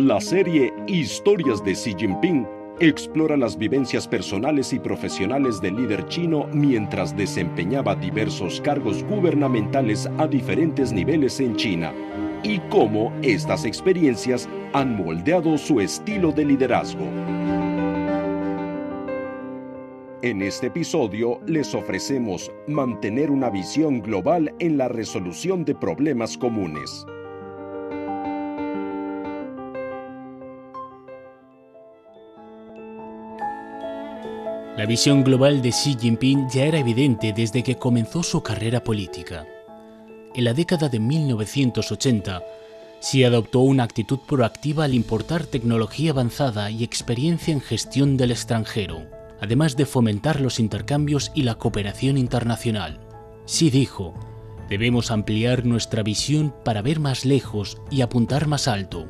La serie Historias de Xi Jinping explora las vivencias personales y profesionales del líder chino mientras desempeñaba diversos cargos gubernamentales a diferentes niveles en China y cómo estas experiencias han moldeado su estilo de liderazgo. En este episodio les ofrecemos mantener una visión global en la resolución de problemas comunes. La visión global de Xi Jinping ya era evidente desde que comenzó su carrera política. En la década de 1980, Xi adoptó una actitud proactiva al importar tecnología avanzada y experiencia en gestión del extranjero, además de fomentar los intercambios y la cooperación internacional. Xi dijo, debemos ampliar nuestra visión para ver más lejos y apuntar más alto.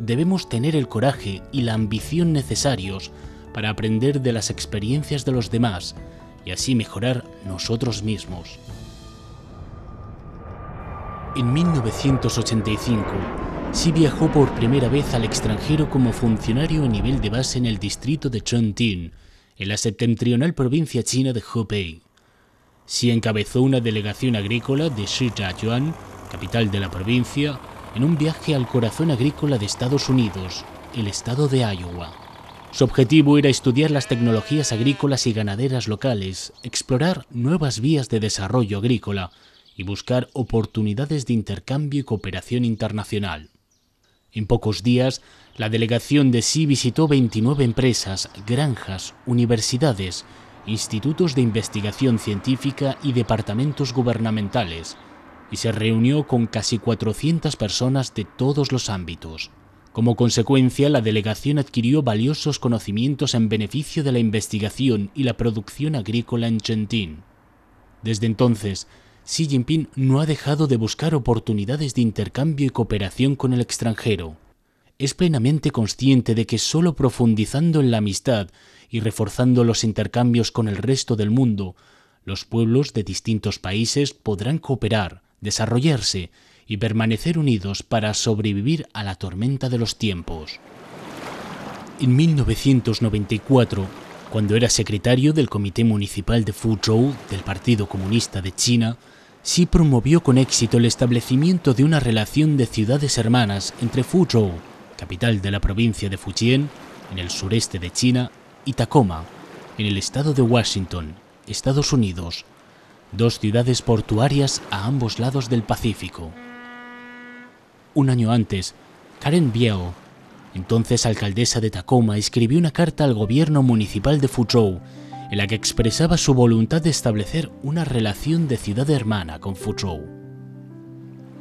Debemos tener el coraje y la ambición necesarios para aprender de las experiencias de los demás y así mejorar nosotros mismos. En 1985, Xi viajó por primera vez al extranjero como funcionario a nivel de base en el distrito de Chongqing, en la septentrional provincia china de Hubei. Xi encabezó una delegación agrícola de Shijiazhuang, capital de la provincia, en un viaje al corazón agrícola de Estados Unidos, el estado de Iowa. Su objetivo era estudiar las tecnologías agrícolas y ganaderas locales, explorar nuevas vías de desarrollo agrícola y buscar oportunidades de intercambio y cooperación internacional. En pocos días, la delegación de sí visitó 29 empresas, granjas, universidades, institutos de investigación científica y departamentos gubernamentales, y se reunió con casi 400 personas de todos los ámbitos. Como consecuencia, la delegación adquirió valiosos conocimientos en beneficio de la investigación y la producción agrícola en Chentín. Desde entonces, Xi Jinping no ha dejado de buscar oportunidades de intercambio y cooperación con el extranjero. Es plenamente consciente de que solo profundizando en la amistad y reforzando los intercambios con el resto del mundo, los pueblos de distintos países podrán cooperar, desarrollarse y permanecer unidos para sobrevivir a la tormenta de los tiempos. En 1994, cuando era secretario del Comité Municipal de Fuzhou del Partido Comunista de China, Xi promovió con éxito el establecimiento de una relación de ciudades hermanas entre Fuzhou, capital de la provincia de Fujian, en el sureste de China, y Tacoma, en el estado de Washington, Estados Unidos, dos ciudades portuarias a ambos lados del Pacífico. Un año antes, Karen Biao, entonces alcaldesa de Tacoma, escribió una carta al gobierno municipal de Fuzhou en la que expresaba su voluntad de establecer una relación de ciudad hermana con Fuzhou.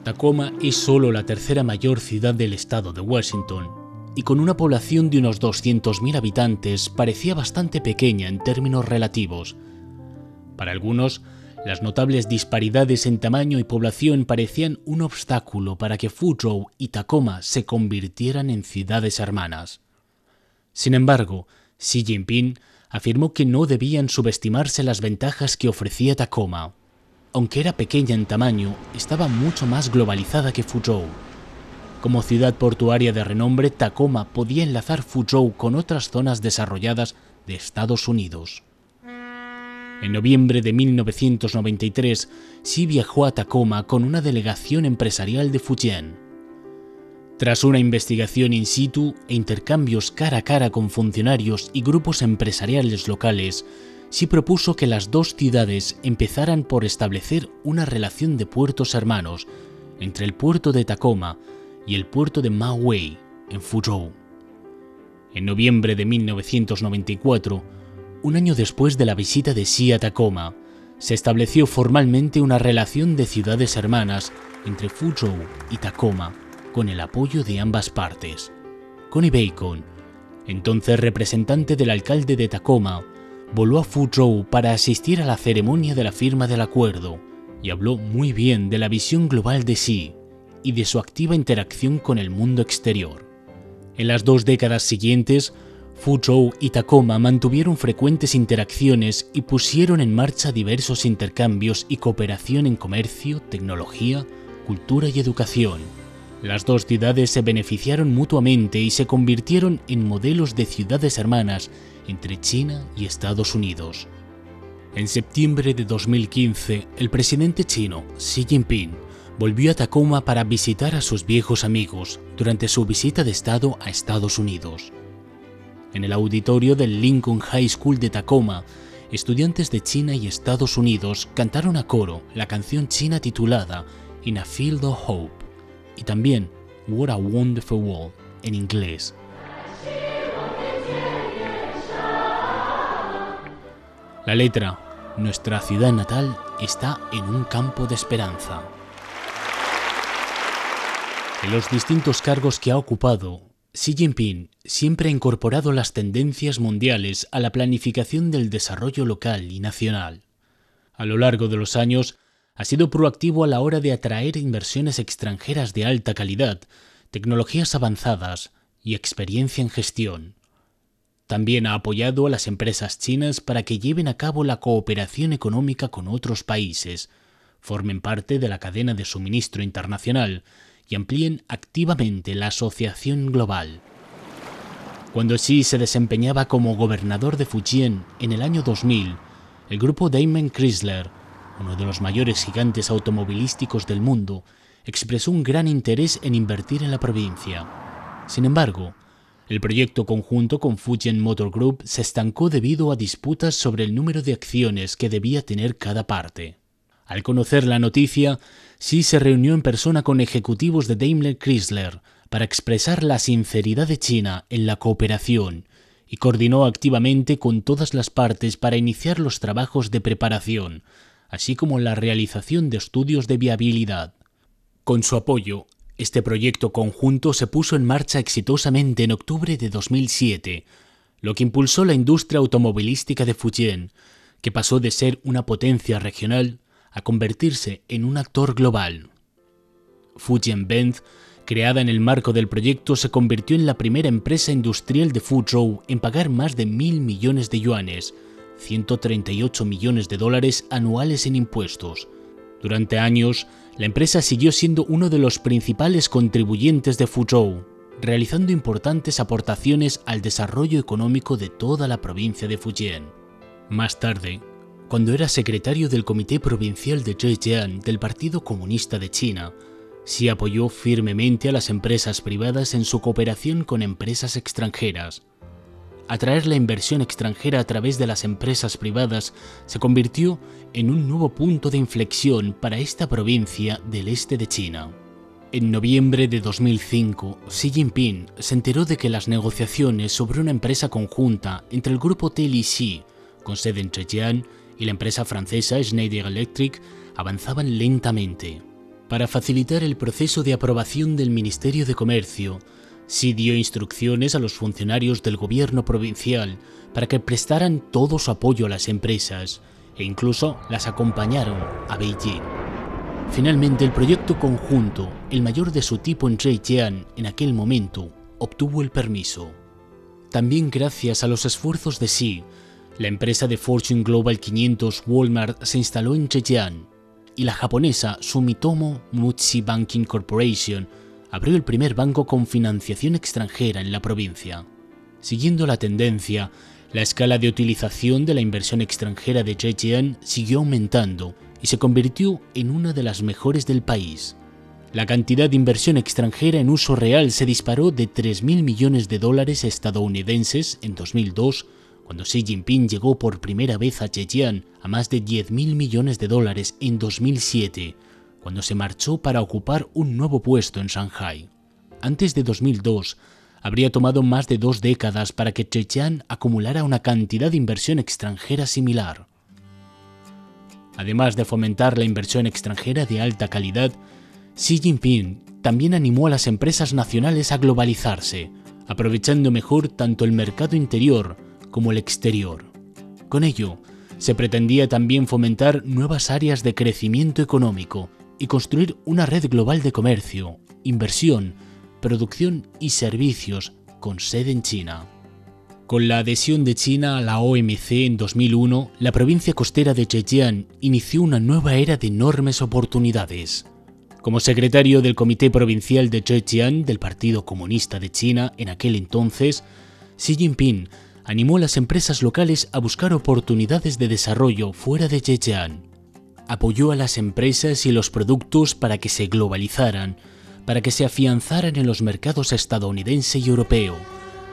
Tacoma es solo la tercera mayor ciudad del estado de Washington y con una población de unos 200.000 habitantes parecía bastante pequeña en términos relativos. Para algunos, las notables disparidades en tamaño y población parecían un obstáculo para que Fuzhou y Tacoma se convirtieran en ciudades hermanas. Sin embargo, Xi Jinping afirmó que no debían subestimarse las ventajas que ofrecía Tacoma. Aunque era pequeña en tamaño, estaba mucho más globalizada que Fuzhou. Como ciudad portuaria de renombre, Tacoma podía enlazar Fuzhou con otras zonas desarrolladas de Estados Unidos. En noviembre de 1993, Xi viajó a Tacoma con una delegación empresarial de Fujian. Tras una investigación in situ e intercambios cara a cara con funcionarios y grupos empresariales locales, Xi propuso que las dos ciudades empezaran por establecer una relación de puertos hermanos entre el puerto de Tacoma y el puerto de Wei, en Fuzhou. En noviembre de 1994, un año después de la visita de Xi a Tacoma, se estableció formalmente una relación de ciudades hermanas entre Fuzhou y Tacoma, con el apoyo de ambas partes. Connie Bacon, entonces representante del alcalde de Tacoma, voló a Fuzhou para asistir a la ceremonia de la firma del acuerdo y habló muy bien de la visión global de Xi y de su activa interacción con el mundo exterior. En las dos décadas siguientes, Fuzhou y Tacoma mantuvieron frecuentes interacciones y pusieron en marcha diversos intercambios y cooperación en comercio, tecnología, cultura y educación, Las dos ciudades se beneficiaron mutuamente y se convirtieron en modelos de ciudades hermanas entre China y Estados Unidos. En septiembre de 2015, el presidente chino Xi Jinping volvió a Tacoma para visitar a sus viejos amigos durante su visita de Estado a Estados Unidos. En el auditorio del Lincoln High School de Tacoma, estudiantes de China y Estados Unidos cantaron a coro la canción china titulada In a Field of Hope y también What a Wonderful World en inglés. La letra, nuestra ciudad natal está en un campo de esperanza. En los distintos cargos que ha ocupado, Xi Jinping siempre ha incorporado las tendencias mundiales a la planificación del desarrollo local y nacional. A lo largo de los años, ha sido proactivo a la hora de atraer inversiones extranjeras de alta calidad, tecnologías avanzadas y experiencia en gestión. También ha apoyado a las empresas chinas para que lleven a cabo la cooperación económica con otros países, formen parte de la cadena de suministro internacional y amplíen activamente la asociación global. Cuando Xi se desempeñaba como gobernador de Fujian en el año 2000, el grupo Daimler Chrysler uno de los mayores gigantes automovilísticos del mundo, expresó un gran interés en invertir en la provincia. Sin embargo, el proyecto conjunto con Fujian Motor Group se estancó debido a disputas sobre el número de acciones que debía tener cada parte. Al conocer la noticia, Xi se reunió en persona con ejecutivos de Daimler Chrysler para expresar la sinceridad de China en la cooperación y coordinó activamente con todas las partes para iniciar los trabajos de preparación, así como la realización de estudios de viabilidad. Con su apoyo, este proyecto conjunto se puso en marcha exitosamente en octubre de 2007, lo que impulsó la industria automovilística de Fujian, que pasó de ser una potencia regional a convertirse en un actor global. Fujian Benz, creada en el marco del proyecto, se convirtió en la primera empresa industrial de Fuzhou en pagar más de mil millones de yuanes, 138 millones de dólares anuales en impuestos. Durante años, la empresa siguió siendo uno de los principales contribuyentes de Fuzhou, realizando importantes aportaciones al desarrollo económico de toda la provincia de Fujian. Más tarde, cuando era secretario del Comité Provincial de Zhejiang del Partido Comunista de China, sí apoyó firmemente a las empresas privadas en su cooperación con empresas extranjeras, atraer la inversión extranjera a través de las empresas privadas se convirtió en un nuevo punto de inflexión para esta provincia del este de China. En noviembre de 2005, Xi Jinping se enteró de que las negociaciones sobre una empresa conjunta entre el grupo TLC, con sede en Zhejiang, y la empresa francesa Schneider Electric avanzaban lentamente. Para facilitar el proceso de aprobación del Ministerio de Comercio, Sí dio instrucciones a los funcionarios del gobierno provincial para que prestaran todo su apoyo a las empresas e incluso las acompañaron a Beijing. Finalmente, el proyecto conjunto, el mayor de su tipo en Zhejiang en aquel momento, obtuvo el permiso. También gracias a los esfuerzos de Xi, la empresa de Fortune Global 500 Walmart se instaló en Zhejiang y la japonesa Sumitomo Mitsui Banking Corporation abrió el primer banco con financiación extranjera en la provincia. Siguiendo la tendencia, la escala de utilización de la inversión extranjera de Zhejiang siguió aumentando y se convirtió en una de las mejores del país. La cantidad de inversión extranjera en uso real se disparó de 3.000 millones de dólares estadounidenses en 2002, cuando Xi Jinping llegó por primera vez a Zhejiang, a más de 10.000 millones de dólares en 2007, cuando se marchó para ocupar un nuevo puesto en Shanghai. Antes de 2002, habría tomado más de dos décadas para que Zhejiang acumulara una cantidad de inversión extranjera similar. Además de fomentar la inversión extranjera de alta calidad, Xi Jinping también animó a las empresas nacionales a globalizarse, aprovechando mejor tanto el mercado interior como el exterior. Con ello, se pretendía también fomentar nuevas áreas de crecimiento económico y construir una red global de comercio, inversión, producción y servicios con sede en China. Con la adhesión de China a la OMC en 2001, la provincia costera de Zhejiang inició una nueva era de enormes oportunidades. Como secretario del Comité Provincial de Zhejiang del Partido Comunista de China en aquel entonces, Xi Jinping animó a las empresas locales a buscar oportunidades de desarrollo fuera de Zhejiang. Apoyó a las empresas y los productos para que se globalizaran, para que se afianzaran en los mercados estadounidense y europeo,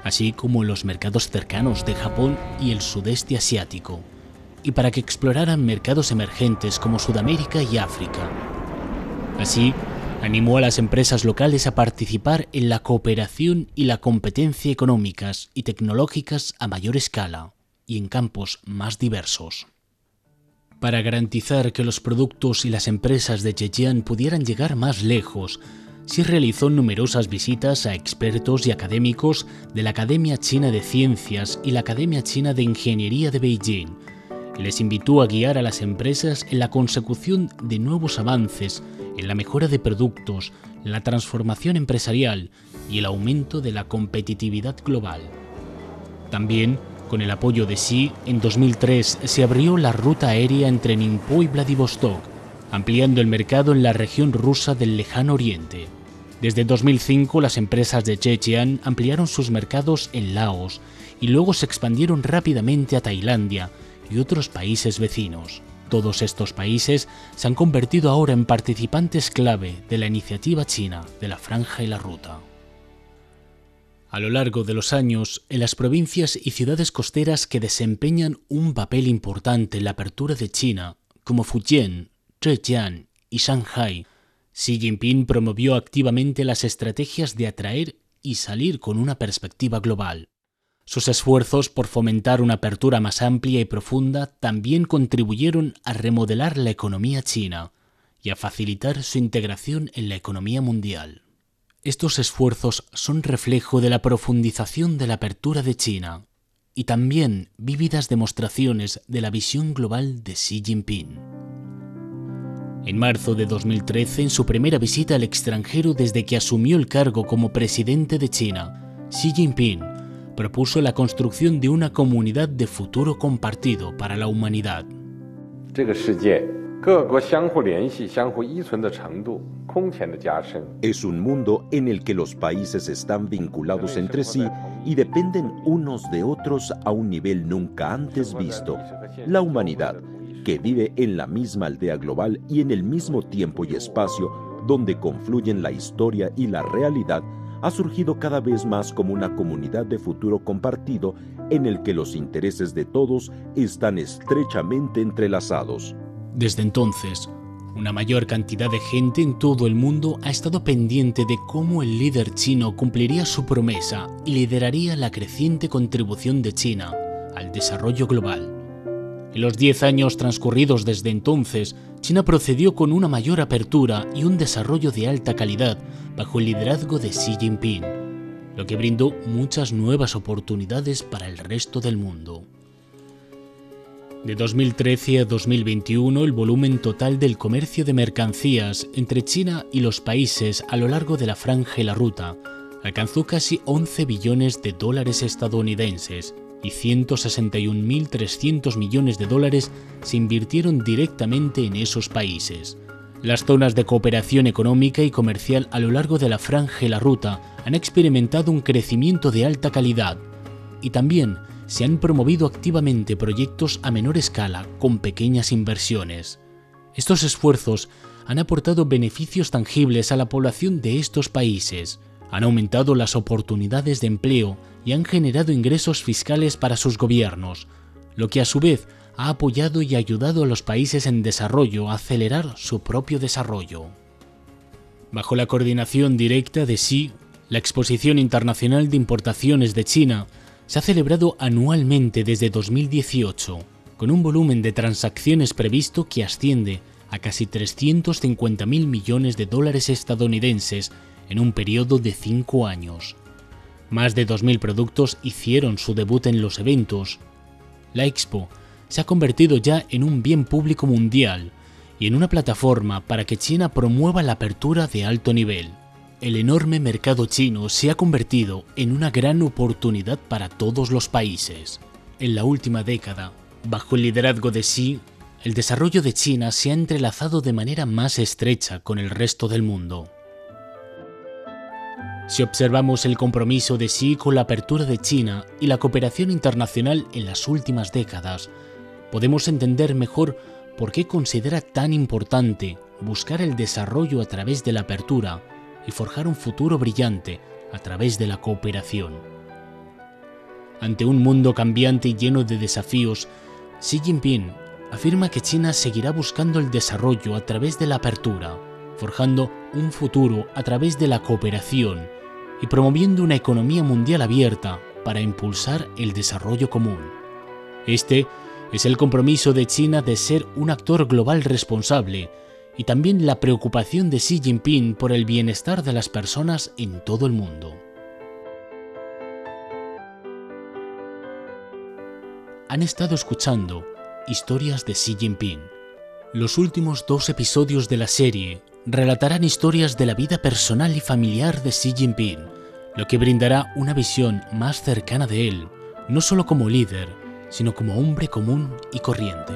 así como en los mercados cercanos de Japón y el sudeste asiático, y para que exploraran mercados emergentes como Sudamérica y África. Así, animó a las empresas locales a participar en la cooperación y la competencia económicas y tecnológicas a mayor escala y en campos más diversos. Para garantizar que los productos y las empresas de Zhejiang pudieran llegar más lejos, sí realizó numerosas visitas a expertos y académicos de la Academia China de Ciencias y la Academia China de Ingeniería de Beijing, les invitó a guiar a las empresas en la consecución de nuevos avances en la mejora de productos, la transformación empresarial y el aumento de la competitividad global. También, con el apoyo de Xi, en 2003 se abrió la ruta aérea entre Ningpo y Vladivostok, ampliando el mercado en la región rusa del lejano oriente. Desde 2005 las empresas de Zhejiang ampliaron sus mercados en Laos y luego se expandieron rápidamente a Tailandia y otros países vecinos. Todos estos países se han convertido ahora en participantes clave de la iniciativa china de la Franja y la Ruta. A lo largo de los años, en las provincias y ciudades costeras que desempeñan un papel importante en la apertura de China, como Fujian, Zhejiang y Shanghai, Xi Jinping promovió activamente las estrategias de atraer y salir con una perspectiva global. Sus esfuerzos por fomentar una apertura más amplia y profunda también contribuyeron a remodelar la economía china y a facilitar su integración en la economía mundial. Estos esfuerzos son reflejo de la profundización de la apertura de China y también vívidas demostraciones de la visión global de Xi Jinping. En marzo de 2013, en su primera visita al extranjero desde que asumió el cargo como presidente de China, Xi Jinping propuso la construcción de una comunidad de futuro compartido para la humanidad. Es un mundo en el que los países están vinculados entre sí y dependen unos de otros a un nivel nunca antes visto. La humanidad, que vive en la misma aldea global y en el mismo tiempo y espacio donde confluyen la historia y la realidad, ha surgido cada vez más como una comunidad de futuro compartido en el que los intereses de todos están estrechamente entrelazados. Desde entonces, una mayor cantidad de gente en todo el mundo ha estado pendiente de cómo el líder chino cumpliría su promesa y lideraría la creciente contribución de China al desarrollo global. En los diez años transcurridos desde entonces, China procedió con una mayor apertura y un desarrollo de alta calidad bajo el liderazgo de Xi Jinping, lo que brindó muchas nuevas oportunidades para el resto del mundo. De 2013 a 2021, el volumen total del comercio de mercancías entre China y los países a lo largo de la franja y la ruta alcanzó casi 11 billones de dólares estadounidenses, y 161.300 millones de dólares se invirtieron directamente en esos países. Las zonas de cooperación económica y comercial a lo largo de la franja y la ruta han experimentado un crecimiento de alta calidad y también se han promovido activamente proyectos a menor escala con pequeñas inversiones. Estos esfuerzos han aportado beneficios tangibles a la población de estos países, han aumentado las oportunidades de empleo y han generado ingresos fiscales para sus gobiernos, lo que a su vez ha apoyado y ayudado a los países en desarrollo a acelerar su propio desarrollo. Bajo la coordinación directa de Xi, la Exposición Internacional de Importaciones de China se ha celebrado anualmente desde 2018, con un volumen de transacciones previsto que asciende a casi 350.000 millones de dólares estadounidenses en un periodo de cinco años. Más de 2.000 productos hicieron su debut en los eventos. La Expo se ha convertido ya en un bien público mundial y en una plataforma para que China promueva la apertura de alto nivel. El enorme mercado chino se ha convertido en una gran oportunidad para todos los países. En la última década, bajo el liderazgo de Xi, el desarrollo de China se ha entrelazado de manera más estrecha con el resto del mundo. Si observamos el compromiso de Xi con la apertura de China y la cooperación internacional en las últimas décadas, podemos entender mejor por qué considera tan importante buscar el desarrollo a través de la apertura y forjar un futuro brillante a través de la cooperación. Ante un mundo cambiante y lleno de desafíos, Xi Jinping afirma que China seguirá buscando el desarrollo a través de la apertura, forjando un futuro a través de la cooperación y promoviendo una economía mundial abierta para impulsar el desarrollo común. Este es el compromiso de China de ser un actor global responsable y también la preocupación de Xi Jinping por el bienestar de las personas en todo el mundo. Han estado escuchando Historias de Xi Jinping. Los últimos dos episodios de la serie relatarán historias de la vida personal y familiar de Xi Jinping, lo que brindará una visión más cercana de él, no solo como líder, sino como hombre común y corriente.